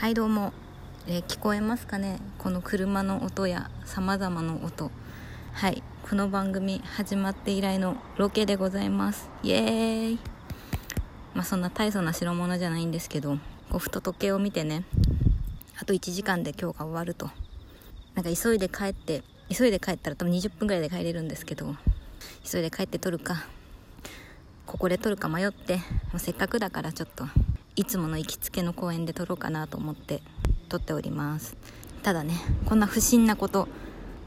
はいどうも、えー聞こえますかね？この車の音やさまざまな音。はいこの番組始まって以来のロケでございます。イエーイ。まあそんな大層な代物じゃないんですけどこうふと時計を見てねあと1時間で今日が終わると。なんか急いで帰って急いで帰ったら多分20分ぐらいで帰れるんですけど急いで帰って撮るかここで撮るか迷ってもうせっかくだからちょっといつもの行きつけの公園で撮ろうかなと思って撮っております。ただねこんな不審なこと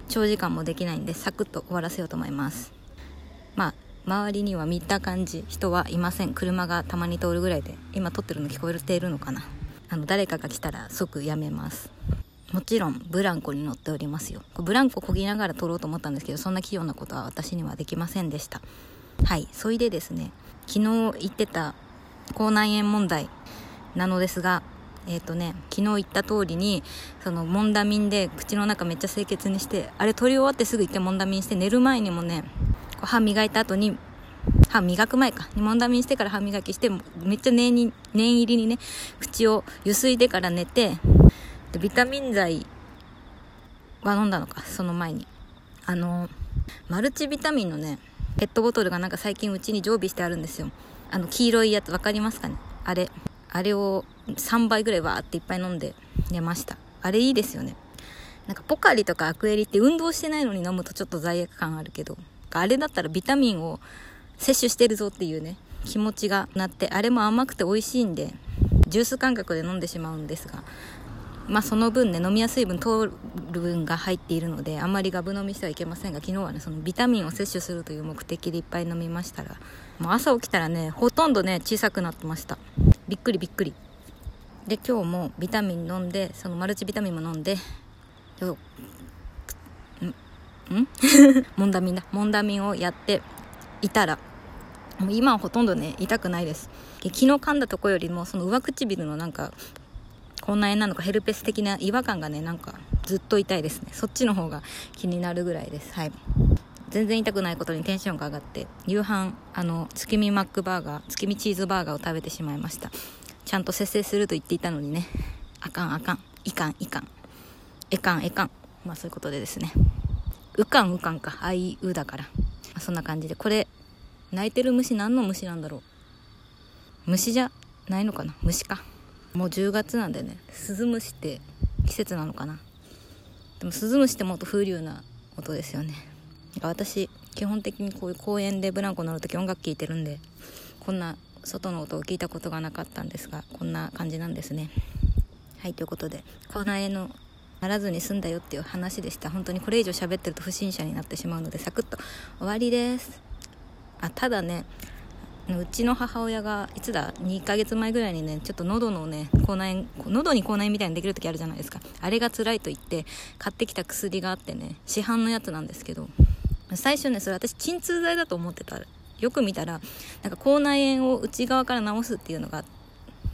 長時間もできないんでサクッと終わらせようと思います。まあ周りには見た感じ人はいません。車がたまに通るぐらいで今撮ってるの聞こえているのかな。あの誰かが来たら即やめます。もちろんブランコに乗っておりますよ。ブランコこぎながら撮ろうと思ったんですけどそんな器用なことは私にはできませんでした。はいそれでですね昨日言ってた口内炎問題なのですがえっ、とね昨日言った通りにそのモンダミンで口の中めっちゃ清潔にしてあれ取り終わってすぐ一回モンダミンして寝る前にもねこう歯磨いた後に歯磨く前か。モンダミンしてから歯磨きしてめっちゃ念に念入りにね口をゆすいでから寝てでビタミン剤は飲んだのかその前に。あのマルチビタミンのねペットボトルがなんか最近うちに常備してあるんですよ。あの黄色いやつ分かりますかね？あれ。あれを3倍ぐらいわーっていっぱい飲んで寝ました。あれいいですよね。なんかポカリとかアクエリって運動してないのに飲むとちょっと罪悪感あるけど。あれだったらビタミンを摂取してるぞっていうね気持ちがなってあれも甘くて美味しいんでジュース感覚で飲んでしまうんですがまあその分ね飲みやすい分糖分が入っているのであんまりガブ飲みしてはいけませんが昨日はねそのビタミンを摂取するという目的でいっぱい飲みましたらもう朝起きたらねほとんどね小さくなってました。びっくりびっくりで今日もビタミン飲んでそのマルチビタミンも飲んでよんんモンダミンだモンダミンをやっていたらもう今はほとんどね痛くないです。昨日噛んだとこよりもその上唇のなんか口内炎なのかヘルペス的な違和感がねなんかずっと痛いですね。そっちの方が気になるぐらいです。はい。全然痛くないことにテンションが上がって夕飯あの月見マックバーガー月見チーズバーガーを食べてしまいました。ちゃんと節制すると言っていたのにね。あかんあかん。いかんいかん。えかんえかん。まあそういうことでですね。うかんうかんか。あいうだから、まあそんな感じで。これ泣いてる虫何の虫なんだろう。虫じゃないのかな。虫か。もう10月なんでねスズムシって季節なのかな。でもスズムシってもっと風流な音ですよね。私基本的にこういう公園でブランコ乗るとき音楽聴いてるんでこんな外の音を聞いたことがなかったんですがこんな感じなんですね。はいということで口内炎のならずに済んだよっていう話でした。本当にこれ以上喋ってると不審者になってしまうのでサクッと終わりです。あただねうちの母親がいつだ？2ヶ月前ぐらいにねちょっと喉のね口内炎喉に口内炎みたいにできる時あるじゃないですか。あれが辛いと言って買ってきた薬があってね市販のやつなんですけど最初ねそれ私鎮痛剤だと思ってた。よく見たらなんか口内炎を内側から治すっていうのが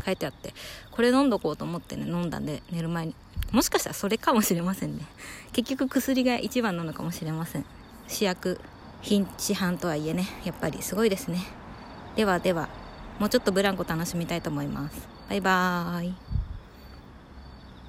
書いてあってこれ飲んどこうと思ってね飲んだんで寝る前に。もしかしたらそれかもしれませんね。結局薬が一番なのかもしれません。試薬品市販とはいえねやっぱりすごいですね。ではではもうちょっとブランコ楽しみたいと思います。バイバーイ。